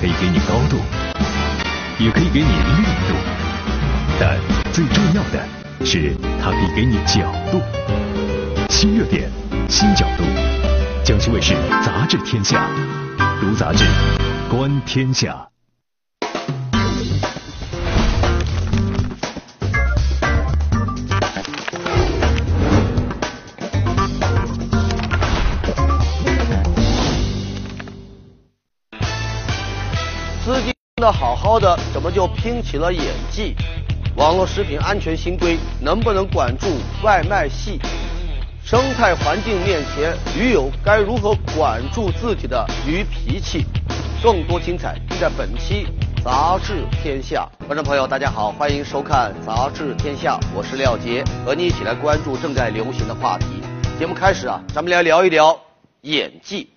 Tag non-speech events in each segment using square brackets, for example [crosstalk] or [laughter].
可以给你高度，也可以给你力度，但最重要的是，它可以给你角度。新热点，新角度。江西卫视杂志天下，读杂志，观天下。的好好的，怎么就拼起了演技？网络食品安全新规能不能管住外卖系？生态环境面前，驴友该如何管住自己的驴脾气？更多精彩尽在本期《杂志天下》。观众朋友，大家好，欢迎收看《杂志天下》，我是廖杰，和你一起来关注正在流行的话题。节目开始啊，咱们来聊一聊演技。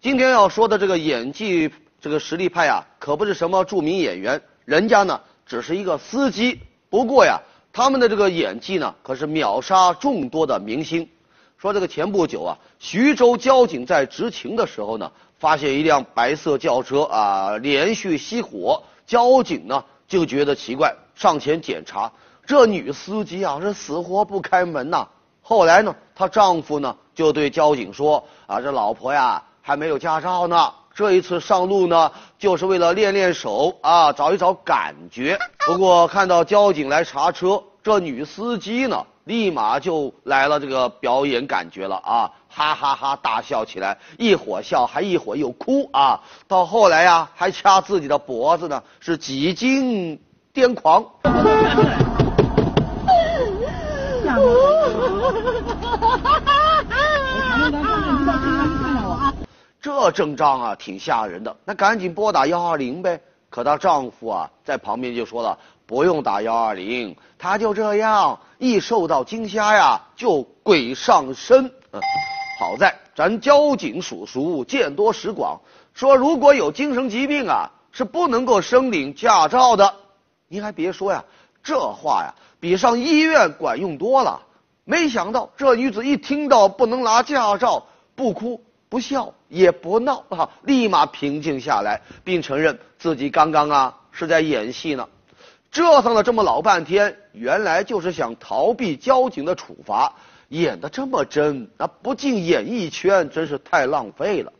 今天要说的这个演技。这个实力派啊，可不是什么著名演员，人家呢只是一个司机。不过呀，他们的这个演技呢，可是秒杀众多的明星。说这个前不久啊，徐州交警在执勤的时候呢，发现一辆白色轿车啊连续熄火，交警呢就觉得奇怪，上前检查，这女司机啊是死活不开门呐。后来呢，她丈夫呢就对交警说啊，这老婆呀还没有驾照呢。这一次上路呢，就是为了练练手啊，找一找感觉。[laughs] 不过看到交警来查车，这女司机呢，立马就来了这个表演感觉了啊，哈哈哈大笑起来，一会儿笑还一会儿又哭啊。到后来呀，还掐自己的脖子呢，是几经癫狂。[laughs] 这阵仗啊，挺吓人的。那赶紧拨打幺二零呗。可她丈夫啊，在旁边就说了：“不用打幺二零，她就这样，一受到惊吓呀，就鬼上身。”嗯，好在咱交警叔叔见多识广，说如果有精神疾病啊，是不能够申领驾照的。您还别说呀，这话呀，比上医院管用多了。没想到这女子一听到不能拿驾照，不哭。不笑也不闹啊，立马平静下来，并承认自己刚刚啊是在演戏呢。折腾了这么老半天，原来就是想逃避交警的处罚，演的这么真，那不进演艺圈真是太浪费了。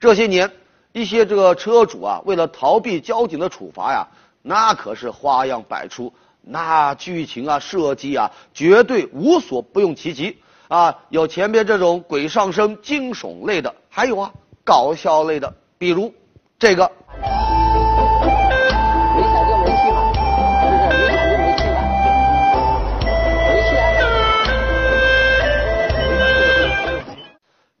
这些年，一些这个车主啊，为了逃避交警的处罚呀，那可是花样百出，那剧情啊设计啊，绝对无所不用其极。啊，有前边这种鬼上身惊悚类的，还有啊搞笑类的，比如这个。没踩就没气嘛，是不是？没踩就没气了，没气啊。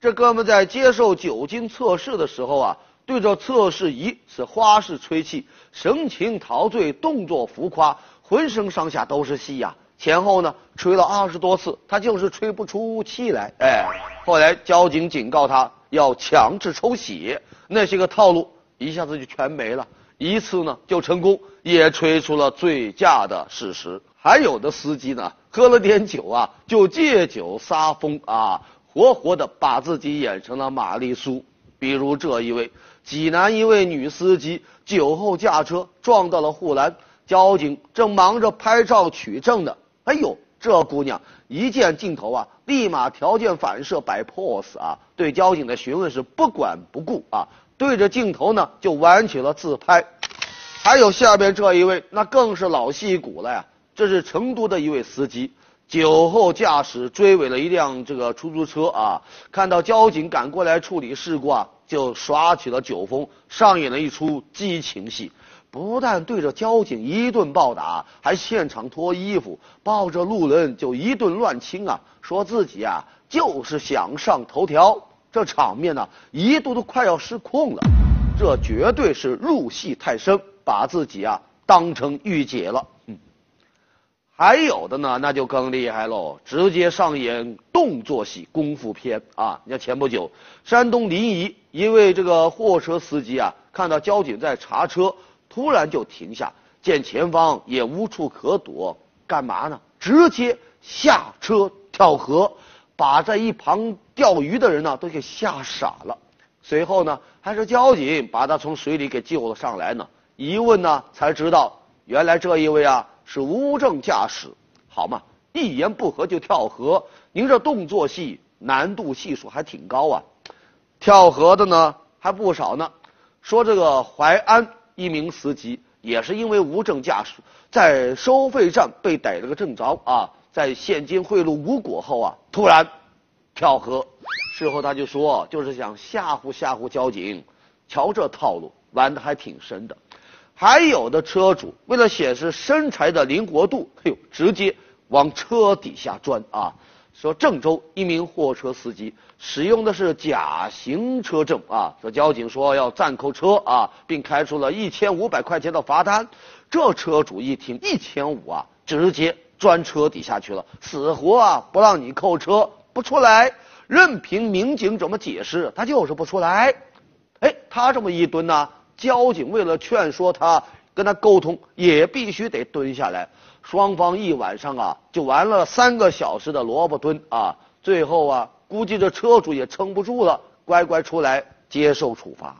这哥们在接受酒精测试的时候啊，对着测试仪是花式吹气，神情陶醉，动作浮夸，浑身上下都是戏呀。前后呢吹了二十多次，他就是吹不出气来。哎，后来交警警告他要强制抽血，那些个套路一下子就全没了。一次呢就成功，也吹出了醉驾的事实。还有的司机呢喝了点酒啊，就借酒撒疯啊，活活的把自己演成了玛丽苏。比如这一位济南一位女司机酒后驾车撞到了护栏，交警正忙着拍照取证呢。哎呦，这姑娘一见镜头啊，立马条件反射摆 pose 啊，对交警的询问是不管不顾啊，对着镜头呢就玩起了自拍。还有下边这一位，那更是老戏骨了呀，这是成都的一位司机，酒后驾驶追尾了一辆这个出租车啊，看到交警赶过来处理事故啊，就耍起了酒疯，上演了一出激情戏。不但对着交警一顿暴打，还现场脱衣服，抱着路人就一顿乱亲啊！说自己啊就是想上头条，这场面呢一度都快要失控了。这绝对是入戏太深，把自己啊当成御姐了。嗯，还有的呢，那就更厉害喽，直接上演动作戏、功夫片啊！你看前不久，山东临沂一位这个货车司机啊，看到交警在查车。突然就停下，见前方也无处可躲，干嘛呢？直接下车跳河，把在一旁钓鱼的人呢都给吓傻了。随后呢，还是交警把他从水里给救了上来呢。一问呢，才知道原来这一位啊是无证驾驶，好嘛，一言不合就跳河。您这动作戏难度系数还挺高啊，跳河的呢还不少呢。说这个淮安一名司机也是因为无证驾驶，在收费站被逮了个正着啊，在现金贿赂无果后啊，突然跳河。事后他就说，就是想吓唬吓唬交警。瞧这套路，玩的还挺深的。还有的车主为了显示身材的灵活度，哎呦，直接往车底下钻啊！说郑州一名货车司机使用的是假行车证啊，说交警说要暂扣车啊，并开出了一千五百块钱的罚单。这车主一听一千五啊，直接钻车底下去了，死活啊不让你扣车，不出来，任凭民警怎么解释，他就是不出来。哎，他这么一蹲呢？交警为了劝说他，跟他沟通，也必须得蹲下来。双方一晚上啊，就玩了三个小时的萝卜蹲啊。最后啊，估计这车主也撑不住了，乖乖出来接受处罚。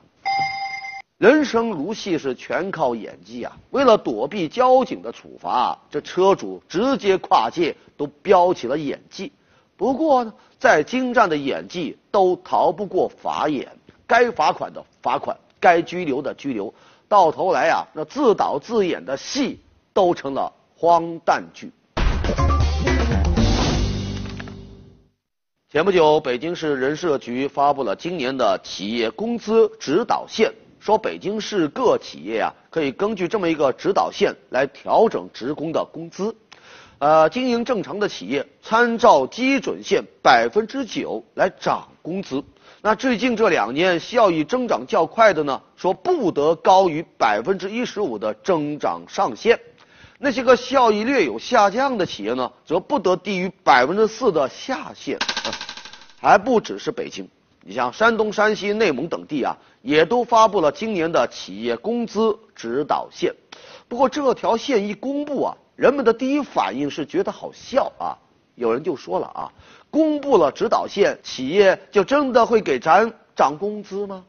人生如戏，是全靠演技啊！为了躲避交警的处罚，这车主直接跨界，都飙起了演技。不过呢，再精湛的演技都逃不过法眼，该罚款的罚款。该拘留的拘留，到头来啊，那自导自演的戏都成了荒诞剧。前不久，北京市人社局发布了今年的企业工资指导线，说北京市各企业啊，可以根据这么一个指导线来调整职工的工资。呃，经营正常的企业，参照基准线百分之九来涨工资。那最近这两年效益增长较快的呢，说不得高于百分之一十五的增长上限；那些个效益略有下降的企业呢，则不得低于百分之四的下限。还不只是北京，你像山东、山西、内蒙等地啊，也都发布了今年的企业工资指导线。不过这条线一公布啊，人们的第一反应是觉得好笑啊。有人就说了啊。公布了指导线，企业就真的会给咱涨工资吗？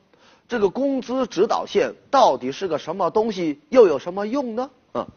这个工资指导线到底是个什么东西，又有什么用呢？嗯，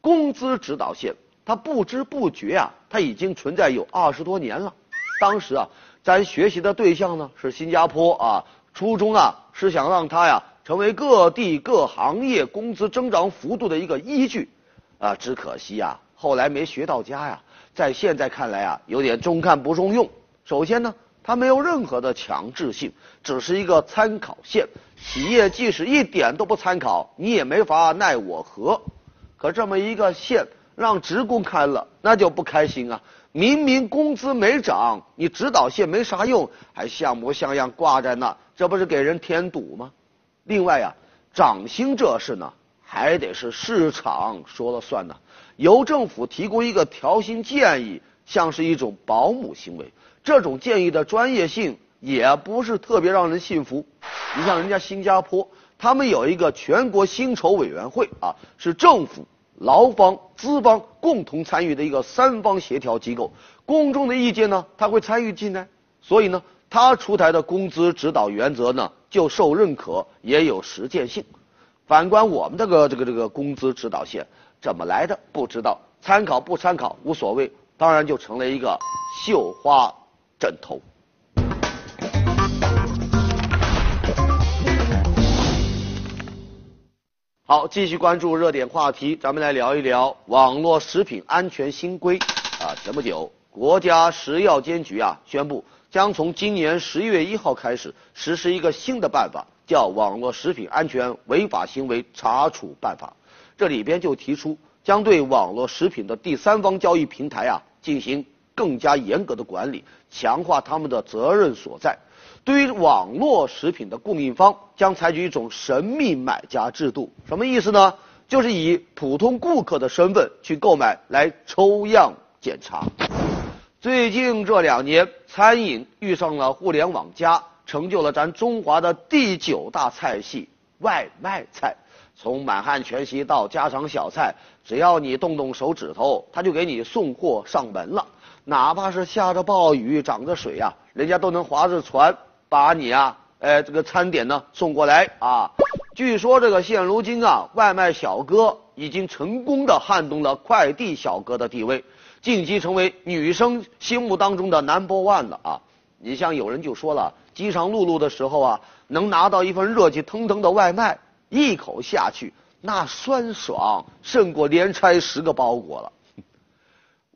工资指导线，它不知不觉啊，它已经存在有二十多年了。当时啊，咱学习的对象呢是新加坡啊，初衷啊是想让它呀成为各地各行业工资增长幅度的一个依据，啊，只可惜呀，后来没学到家呀。在现在看来啊，有点中看不中用。首先呢，它没有任何的强制性，只是一个参考线。企业即使一点都不参考，你也没法奈我何。可这么一个线，让职工看了那就不开心啊！明明工资没涨，你指导线没啥用，还像模像样挂在那，这不是给人添堵吗？另外呀，涨薪这事呢，还得是市场说了算呢。由政府提供一个调薪建议，像是一种保姆行为。这种建议的专业性也不是特别让人信服。你像人家新加坡，他们有一个全国薪酬委员会啊，是政府、劳方、资方共同参与的一个三方协调机构。公众的意见呢，他会参与进来，所以呢，他出台的工资指导原则呢，就受认可，也有实践性。反观我们这个这个这个工资指导线。怎么来的不知道，参考不参考无所谓，当然就成了一个绣花枕头。好，继续关注热点话题，咱们来聊一聊网络食品安全新规。啊，前不久，国家食药监局啊宣布，将从今年十一月一号开始实施一个新的办法，叫《网络食品安全违法行为查处办法》。这里边就提出，将对网络食品的第三方交易平台啊进行更加严格的管理，强化他们的责任所在。对于网络食品的供应方，将采取一种神秘买家制度。什么意思呢？就是以普通顾客的身份去购买，来抽样检查。最近这两年，餐饮遇上了互联网加，成就了咱中华的第九大菜系——外卖菜。从满汉全席到家常小菜，只要你动动手指头，他就给你送货上门了。哪怕是下着暴雨、涨着水啊，人家都能划着船把你啊哎，这个餐点呢送过来啊。据说这个现如今啊，外卖小哥已经成功的撼动了快递小哥的地位，晋级成为女生心目当中的 number one 了啊。你像有人就说了，饥肠辘辘的时候啊，能拿到一份热气腾腾的外卖，一口下去，那酸爽胜过连拆十个包裹了。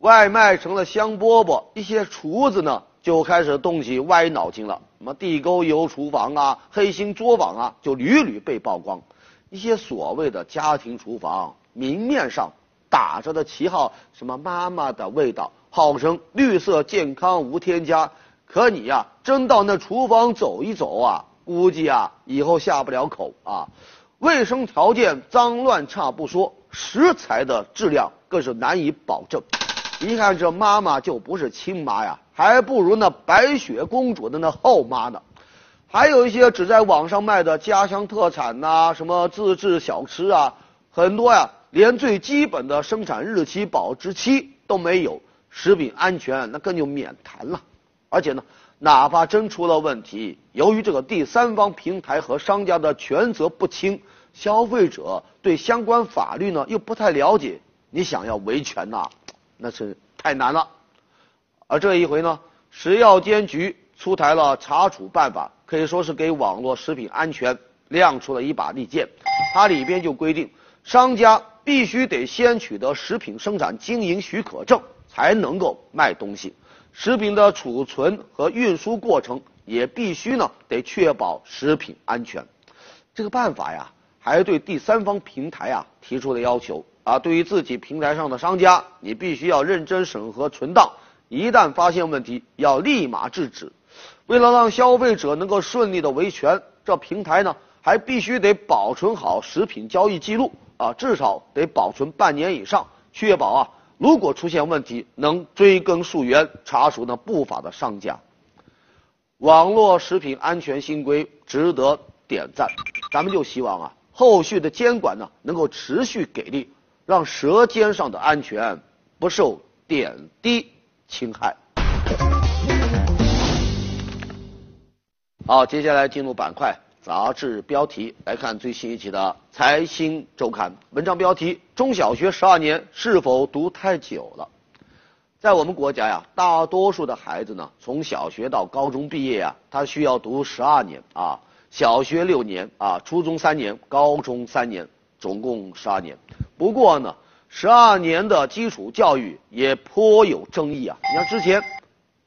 外卖成了香饽饽，一些厨子呢就开始动起歪脑筋了。什么地沟油厨房啊，黑心作坊啊，就屡屡被曝光。一些所谓的家庭厨房，明面上打着的旗号，什么妈妈的味道，号称绿色健康无添加，可你呀，真到那厨房走一走啊，估计啊，以后下不了口啊。卫生条件脏乱差不说，食材的质量更是难以保证。一看这妈妈就不是亲妈呀，还不如那白雪公主的那后妈呢。还有一些只在网上卖的家乡特产呐，什么自制小吃啊，很多呀，连最基本的生产日期、保质期都没有，食品安全那更就免谈了。而且呢，哪怕真出了问题，由于这个第三方平台和商家的权责不清，消费者对相关法律呢又不太了解，你想要维权呐？那是太难了，而这一回呢，食药监局出台了查处办法，可以说是给网络食品安全亮出了一把利剑。它里边就规定，商家必须得先取得食品生产经营许可证，才能够卖东西。食品的储存和运输过程也必须呢得确保食品安全。这个办法呀，还对第三方平台啊提出了要求。啊，对于自己平台上的商家，你必须要认真审核存档，一旦发现问题，要立马制止。为了让消费者能够顺利的维权，这平台呢还必须得保存好食品交易记录啊，至少得保存半年以上，确保啊如果出现问题能追根溯源，查处那不法的商家。网络食品安全新规值得点赞，咱们就希望啊后续的监管呢能够持续给力。让舌尖上的安全不受点滴侵害。好，接下来进入板块杂志标题，来看最新一期的《财新周刊》文章标题：中小学十二年是否读太久了？在我们国家呀，大多数的孩子呢，从小学到高中毕业呀，他需要读十二年啊，小学六年啊，初中三年，高中三年，总共十二年。不过呢，十二年的基础教育也颇有争议啊。你像之前，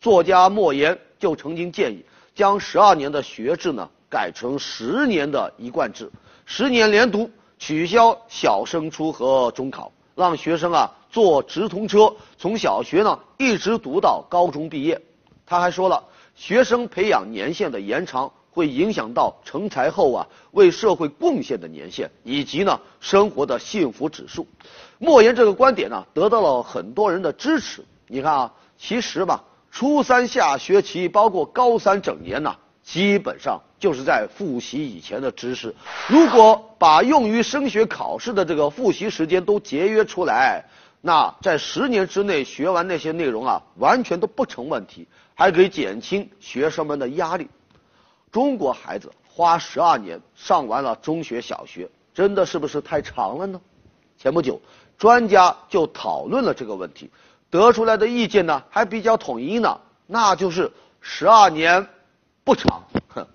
作家莫言就曾经建议将十二年的学制呢改成十年的一贯制，十年连读，取消小升初和中考，让学生啊坐直通车从小学呢一直读到高中毕业。他还说了，学生培养年限的延长。会影响到成才后啊为社会贡献的年限，以及呢生活的幸福指数。莫言这个观点呢得到了很多人的支持。你看啊，其实吧，初三下学期包括高三整年呢，基本上就是在复习以前的知识。如果把用于升学考试的这个复习时间都节约出来，那在十年之内学完那些内容啊，完全都不成问题，还可以减轻学生们的压力。中国孩子花十二年上完了中学、小学，真的是不是太长了呢？前不久，专家就讨论了这个问题，得出来的意见呢还比较统一呢，那就是十二年不长。哼，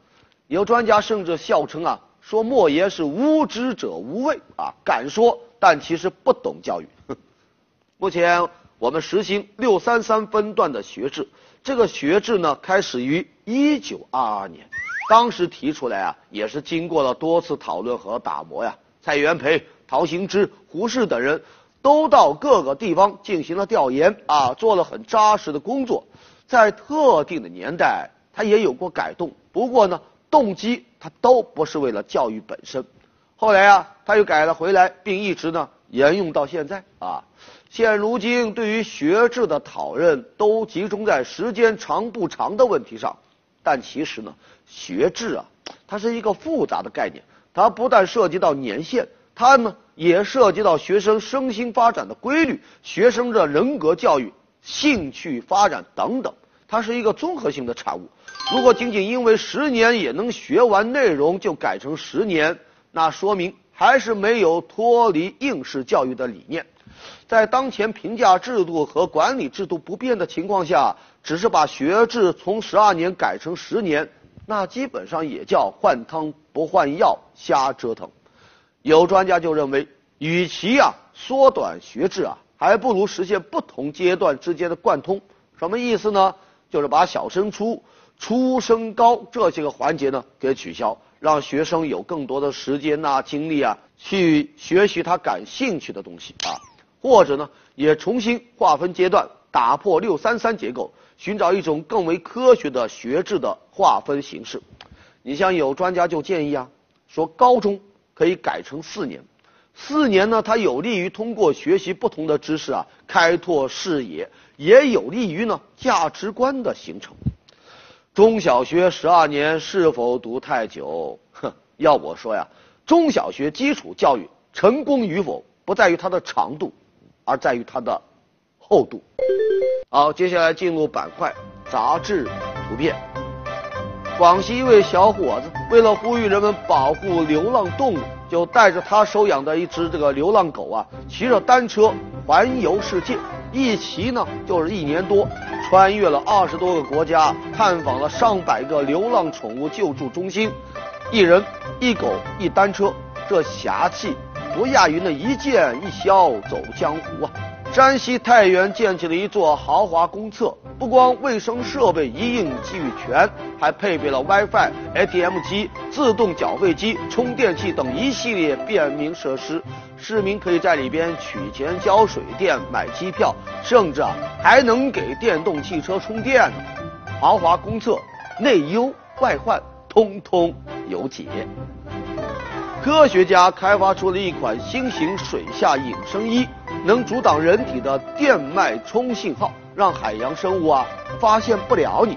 有专家甚至笑称啊，说莫言是无知者无畏啊，敢说但其实不懂教育。哼 [laughs] 目前我们实行六三三分段的学制，这个学制呢开始于一九二二年。当时提出来啊，也是经过了多次讨论和打磨呀。蔡元培、陶行知、胡适等人都到各个地方进行了调研啊，做了很扎实的工作。在特定的年代，他也有过改动，不过呢，动机他都不是为了教育本身。后来啊，他又改了回来，并一直呢沿用到现在啊。现如今，对于学制的讨论都集中在时间长不长的问题上。但其实呢，学制啊，它是一个复杂的概念，它不但涉及到年限，它呢也涉及到学生身心发展的规律、学生的人格教育、兴趣发展等等。它是一个综合性的产物。如果仅仅因为十年也能学完内容就改成十年，那说明还是没有脱离应试教育的理念。在当前评价制度和管理制度不变的情况下，只是把学制从十二年改成十年，那基本上也叫换汤不换药，瞎折腾。有专家就认为，与其啊缩短学制啊，还不如实现不同阶段之间的贯通。什么意思呢？就是把小升初。初升高这些个环节呢，给取消，让学生有更多的时间呐、精力啊，去学习他感兴趣的东西啊，或者呢，也重新划分阶段，打破六三三结构，寻找一种更为科学的学制的划分形式。你像有专家就建议啊，说高中可以改成四年，四年呢，它有利于通过学习不同的知识啊，开拓视野，也有利于呢价值观的形成。中小学十二年是否读太久？哼，要我说呀，中小学基础教育成功与否不在于它的长度，而在于它的厚度。好，接下来进入板块杂志图片。广西一位小伙子为了呼吁人们保护流浪动物，就带着他收养的一只这个流浪狗啊，骑着单车环游世界，一骑呢就是一年多。穿越了二十多个国家，探访了上百个流浪宠物救助中心，一人一狗一单车，这侠气不亚于那一剑一箫走江湖啊！山西太原建起了一座豪华公厕，不光卫生设备一应俱全，还配备了 WiFi、ATM 机、自动缴费机、充电器等一系列便民设施。市民可以在里边取钱、交水电、买机票，甚至啊还能给电动汽车充电呢。豪华公厕，内忧外患通通有解。科学家开发出了一款新型水下隐身衣。能阻挡人体的电脉冲信号，让海洋生物啊发现不了你。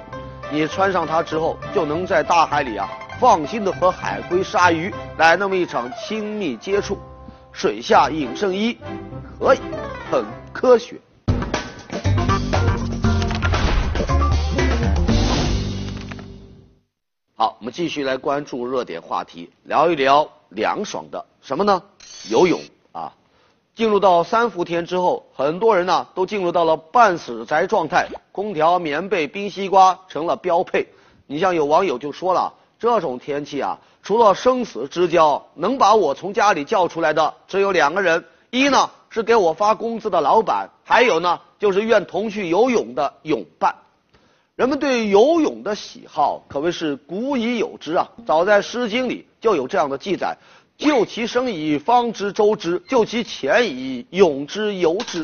你穿上它之后，就能在大海里啊放心的和海龟、鲨鱼来那么一场亲密接触。水下隐身衣可以，很科学。好，我们继续来关注热点话题，聊一聊凉爽的什么呢？游泳。进入到三伏天之后，很多人呢都进入到了半死宅状态，空调、棉被、冰西瓜成了标配。你像有网友就说了，这种天气啊，除了生死之交，能把我从家里叫出来的只有两个人：一呢是给我发工资的老板，还有呢就是愿同去游泳的泳伴。人们对游泳的喜好可谓是古已有之啊，早在《诗经》里就有这样的记载。就其生以方之周之，就其潜以泳之游之。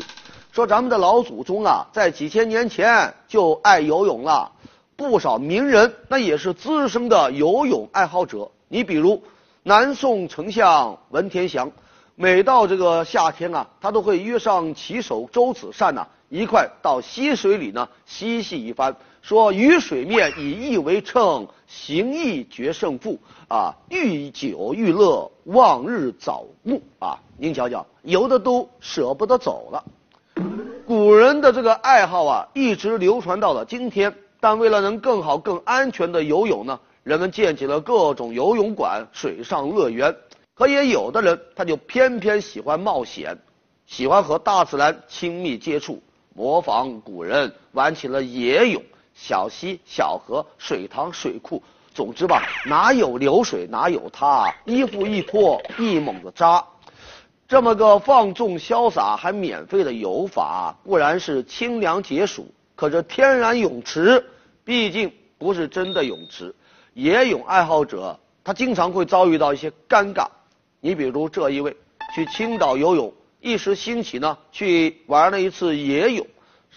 说咱们的老祖宗啊，在几千年前就爱游泳了，不少名人那也是资深的游泳爱好者。你比如南宋丞相文天祥，每到这个夏天啊，他都会约上棋手周子善呐，一块到溪水里呢嬉戏一番。说鱼水面以意为称，行意决胜负啊！欲久欲乐，望日早暮啊！您瞧瞧，游的都舍不得走了。古人的这个爱好啊，一直流传到了今天。但为了能更好、更安全的游泳呢，人们建起了各种游泳馆、水上乐园。可也有的人，他就偏偏喜欢冒险，喜欢和大自然亲密接触，模仿古人玩起了野泳。小溪、小河、水塘、水库，总之吧，哪有流水哪有他，衣服一脱，一猛子扎。这么个放纵潇洒还免费的游法，固然是清凉解暑。可这天然泳池毕竟不是真的泳池，野泳爱好者他经常会遭遇到一些尴尬。你比如这一位去青岛游泳，一时兴起呢，去玩了一次野泳。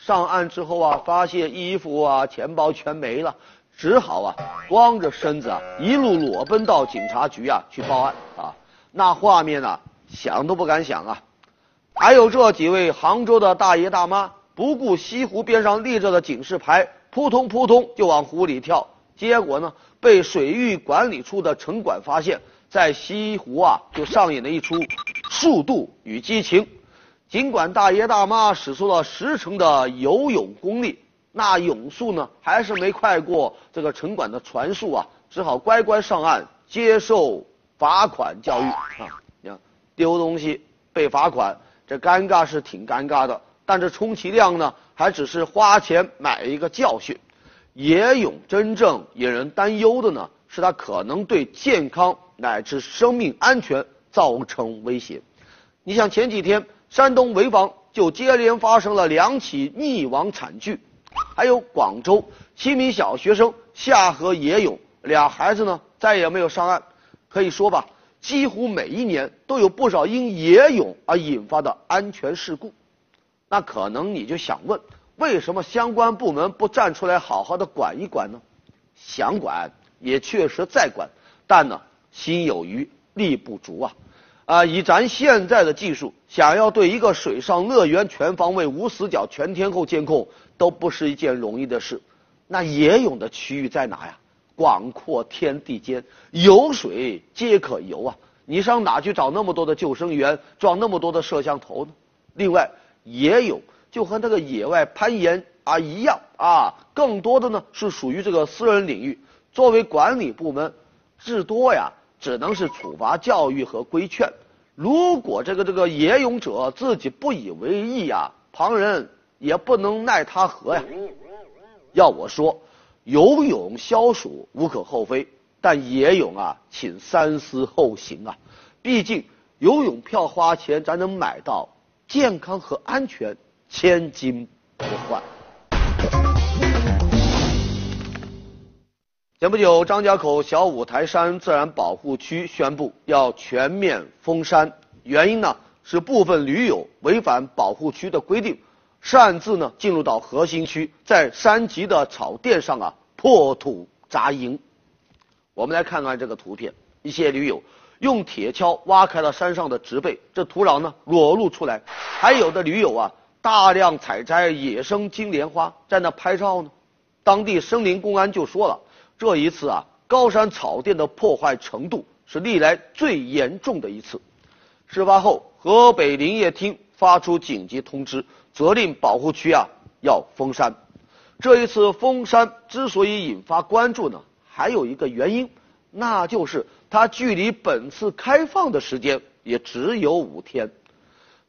上岸之后啊，发现衣服啊、钱包全没了，只好啊，光着身子啊，一路裸奔到警察局啊去报案啊。那画面啊，想都不敢想啊。还有这几位杭州的大爷大妈，不顾西湖边上立着的警示牌，扑通扑通就往湖里跳，结果呢，被水域管理处的城管发现，在西湖啊就上演了一出速度与激情。尽管大爷大妈使出了十成的游泳功力，那泳速呢，还是没快过这个城管的传述啊，只好乖乖上岸接受罚款教育啊。你看，丢东西被罚款，这尴尬是挺尴尬的，但这充其量呢，还只是花钱买一个教训。野泳真正引人担忧的呢，是他可能对健康乃至生命安全造成威胁。你想前几天山东潍坊就接连发生了两起溺亡惨剧。还有广州七名小学生下河野泳，俩孩子呢再也没有上岸。可以说吧，几乎每一年都有不少因野泳而引发的安全事故。那可能你就想问，为什么相关部门不站出来好好的管一管呢？想管也确实在管，但呢心有余力不足啊。啊，以咱现在的技术，想要对一个水上乐园全方位、无死角、全天候监控。都不是一件容易的事。那野泳的区域在哪呀？广阔天地间，有水皆可游啊！你上哪去找那么多的救生员，装那么多的摄像头呢？另外，野泳就和那个野外攀岩啊一样啊，更多的呢是属于这个私人领域。作为管理部门，至多呀，只能是处罚教育和规劝。如果这个这个野泳者自己不以为意呀，旁人。也不能奈他何呀。要我说，游泳消暑无可厚非，但野泳啊，请三思后行啊。毕竟游泳票花钱咱能买到，健康和安全千金不换。前不久，张家口小五台山自然保护区宣布要全面封山，原因呢是部分驴友违反保护区的规定。擅自呢进入到核心区，在山脊的草甸上啊破土扎营。我们来看看这个图片，一些驴友用铁锹挖开了山上的植被，这土壤呢裸露出来。还有的驴友啊大量采摘野生金莲花，在那拍照呢。当地森林公安就说了，这一次啊高山草甸的破坏程度是历来最严重的一次。事发后，河北林业厅发出紧急通知。责令保护区啊要封山。这一次封山之所以引发关注呢，还有一个原因，那就是它距离本次开放的时间也只有五天。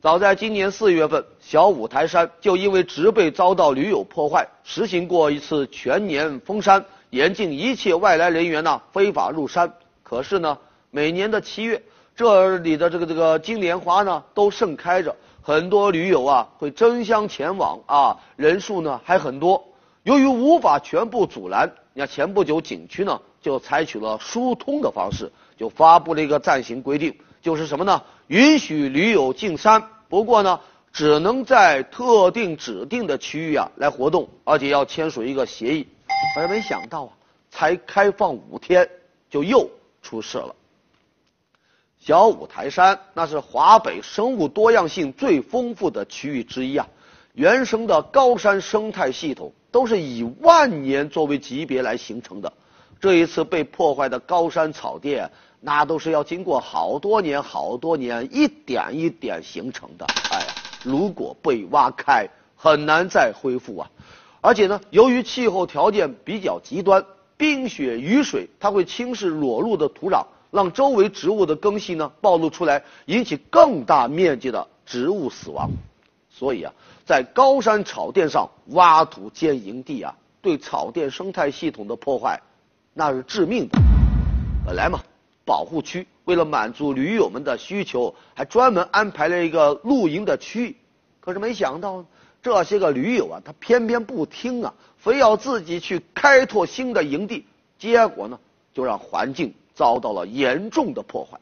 早在今年四月份，小五台山就因为植被遭到驴友破坏，实行过一次全年封山，严禁一切外来人员呢非法入山。可是呢，每年的七月，这里的这个这个金莲花呢都盛开着。很多驴友啊会争相前往啊，人数呢还很多。由于无法全部阻拦，你看前不久景区呢就采取了疏通的方式，就发布了一个暂行规定，就是什么呢？允许驴友进山，不过呢只能在特定指定的区域啊来活动，而且要签署一个协议。而没想到啊，才开放五天就又出事了。小五台山那是华北生物多样性最丰富的区域之一啊，原生的高山生态系统都是以万年作为级别来形成的。这一次被破坏的高山草甸，那都是要经过好多年、好多年一点一点形成的。哎呀，如果被挖开，很难再恢复啊！而且呢，由于气候条件比较极端，冰雪、雨水它会侵蚀裸露的土壤。让周围植物的根系呢暴露出来，引起更大面积的植物死亡。所以啊，在高山草甸上挖土建营地啊，对草甸生态系统的破坏，那是致命的。本来嘛，保护区为了满足驴友们的需求，还专门安排了一个露营的区域。可是没想到，这些个驴友啊，他偏偏不听啊，非要自己去开拓新的营地，结果呢，就让环境。遭到了严重的破坏。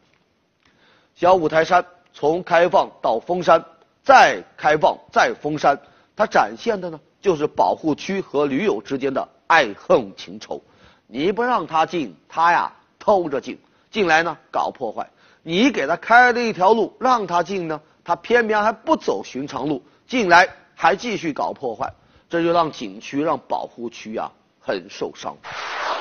小五台山从开放到封山，再开放再封山，它展现的呢就是保护区和驴友之间的爱恨情仇。你不让他进，他呀偷着进，进来呢搞破坏；你给他开了一条路让他进呢，他偏偏还不走寻常路，进来还继续搞破坏。这就让景区、让保护区啊很受伤。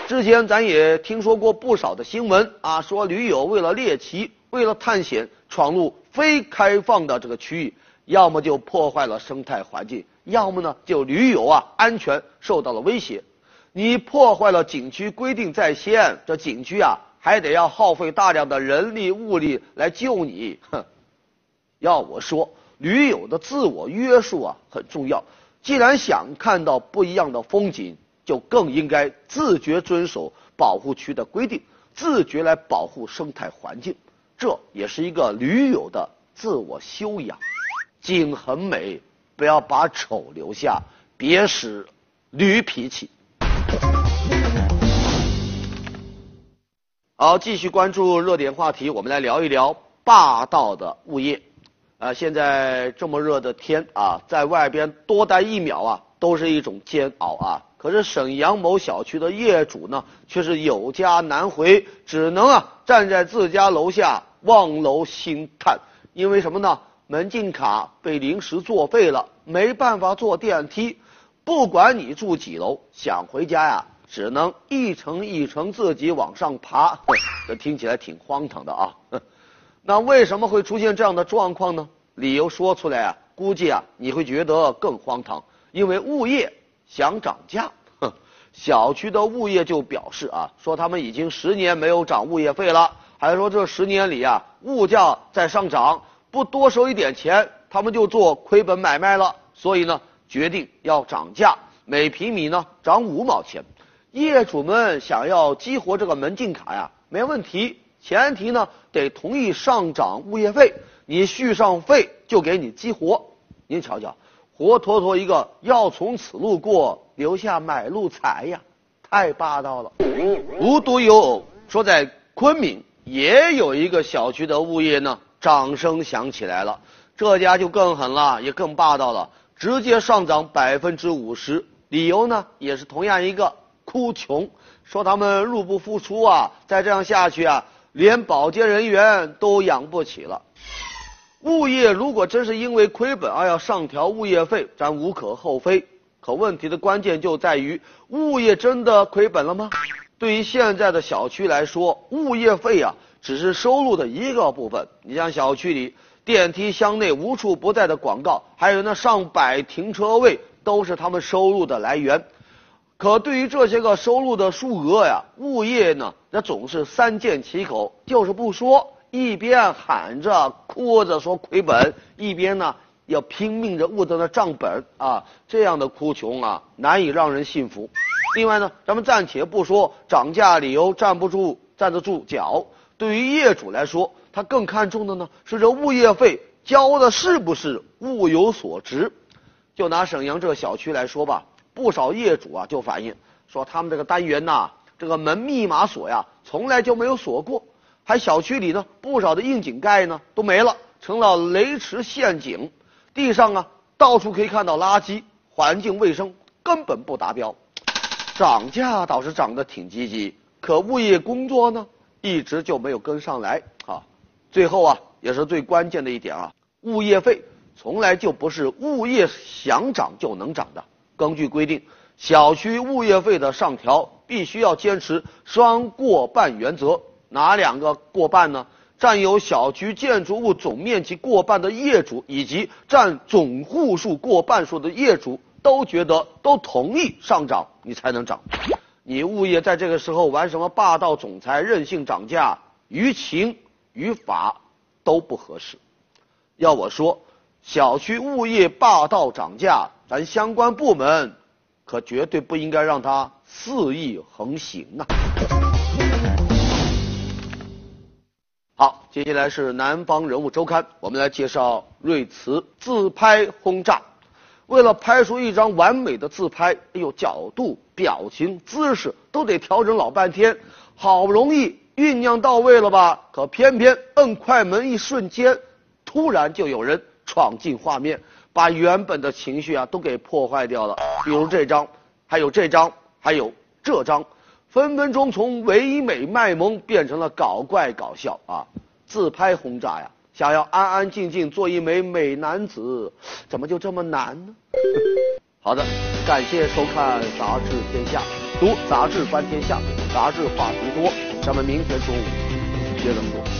之前咱也听说过不少的新闻啊，说驴友为了猎奇、为了探险，闯入非开放的这个区域，要么就破坏了生态环境，要么呢就驴友啊安全受到了威胁。你破坏了景区规定在先，这景区啊还得要耗费大量的人力物力来救你。哼，要我说，驴友的自我约束啊很重要。既然想看到不一样的风景，就更应该自觉遵守保护区的规定，自觉来保护生态环境。这也是一个驴友的自我修养。景很美，不要把丑留下，别使驴脾气。好，继续关注热点话题，我们来聊一聊霸道的物业。啊，现在这么热的天啊，在外边多待一秒啊，都是一种煎熬啊。可是沈阳某小区的业主呢，却是有家难回，只能啊站在自家楼下望楼兴叹。因为什么呢？门禁卡被临时作废了，没办法坐电梯。不管你住几楼，想回家呀，只能一层一层自己往上爬。这听起来挺荒唐的啊。那为什么会出现这样的状况呢？理由说出来啊，估计啊你会觉得更荒唐。因为物业想涨价，小区的物业就表示啊，说他们已经十年没有涨物业费了，还说这十年里啊物价在上涨，不多收一点钱，他们就做亏本买卖了。所以呢，决定要涨价，每平米呢涨五毛钱。业主们想要激活这个门禁卡呀，没问题。前提呢，得同意上涨物业费，你续上费就给你激活。您瞧瞧，活脱脱一个要从此路过，留下买路财呀，太霸道了。无独有偶，说在昆明也有一个小区的物业呢，掌声响起来了。这家就更狠了，也更霸道了，直接上涨百分之五十，理由呢也是同样一个哭穷，说他们入不敷出啊，再这样下去啊。连保洁人员都养不起了。物业如果真是因为亏本而要上调物业费，咱无可厚非。可问题的关键就在于，物业真的亏本了吗？对于现在的小区来说，物业费啊只是收入的一个部分。你像小区里电梯箱内无处不在的广告，还有那上百停车位，都是他们收入的来源。可对于这些个收入的数额呀，物业呢，那总是三缄其口，就是不说。一边喊着哭着说亏本，一边呢要拼命着捂着那账本啊，这样的哭穷啊，难以让人信服。另外呢，咱们暂且不说涨价理由站不住站得住脚，对于业主来说，他更看重的呢是这物业费交的是不是物有所值。就拿沈阳这个小区来说吧。不少业主啊就反映说，他们这个单元呐，这个门密码锁呀，从来就没有锁过，还小区里呢不少的窨井盖呢都没了，成了雷池陷阱，地上啊到处可以看到垃圾，环境卫生根本不达标。涨价倒是涨得挺积极，可物业工作呢一直就没有跟上来啊。最后啊也是最关键的一点啊，物业费从来就不是物业想涨就能涨的。根据规定，小区物业费的上调必须要坚持双过半原则。哪两个过半呢？占有小区建筑物总面积过半的业主，以及占总户数过半数的业主都觉得都同意上涨，你才能涨。你物业在这个时候玩什么霸道总裁、任性涨价，于情于法都不合适。要我说，小区物业霸道涨价。咱相关部门可绝对不应该让他肆意横行呐！好，接下来是南方人物周刊，我们来介绍瑞慈自拍轰炸。为了拍出一张完美的自拍，哎呦，角度、表情、姿势都得调整老半天，好不容易酝酿到位了吧？可偏偏摁快门一瞬间，突然就有人闯进画面。把原本的情绪啊都给破坏掉了，比如这张，还有这张，还有这张，分分钟从唯美卖萌变成了搞怪搞笑啊！自拍轰炸呀，想要安安静静做一枚美男子，怎么就这么难呢？[laughs] 好的，感谢收看《杂志天下》，读杂志观天下，杂志话题多，咱们明天中午接着说。